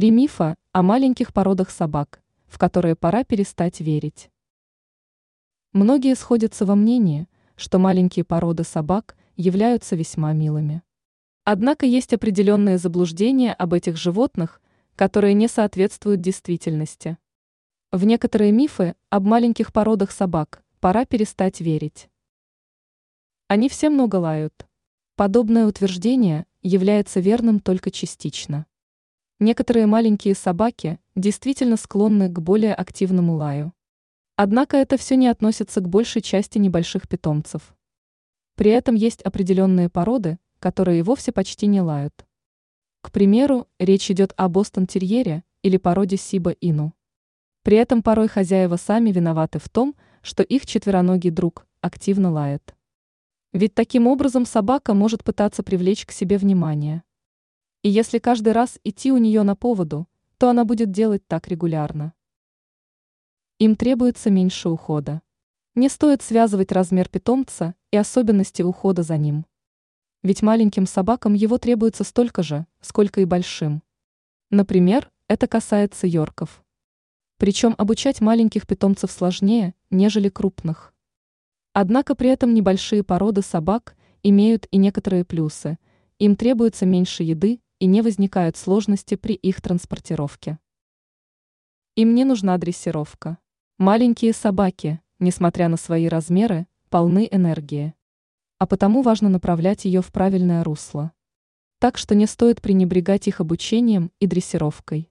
Три мифа о маленьких породах собак, в которые пора перестать верить. Многие сходятся во мнении, что маленькие породы собак являются весьма милыми. Однако есть определенные заблуждения об этих животных, которые не соответствуют действительности. В некоторые мифы об маленьких породах собак пора перестать верить. Они все много лают. Подобное утверждение является верным только частично. Некоторые маленькие собаки действительно склонны к более активному лаю. Однако это все не относится к большей части небольших питомцев. При этом есть определенные породы, которые и вовсе почти не лают. К примеру, речь идет о бостон-терьере или породе Сиба-Ину. При этом порой хозяева сами виноваты в том, что их четвероногий друг активно лает. Ведь таким образом собака может пытаться привлечь к себе внимание. И если каждый раз идти у нее на поводу, то она будет делать так регулярно. Им требуется меньше ухода. Не стоит связывать размер питомца и особенности ухода за ним. Ведь маленьким собакам его требуется столько же, сколько и большим. Например, это касается йорков. Причем обучать маленьких питомцев сложнее, нежели крупных. Однако при этом небольшие породы собак имеют и некоторые плюсы. Им требуется меньше еды и не возникают сложности при их транспортировке. Им не нужна дрессировка. Маленькие собаки, несмотря на свои размеры, полны энергии. А потому важно направлять ее в правильное русло. Так что не стоит пренебрегать их обучением и дрессировкой.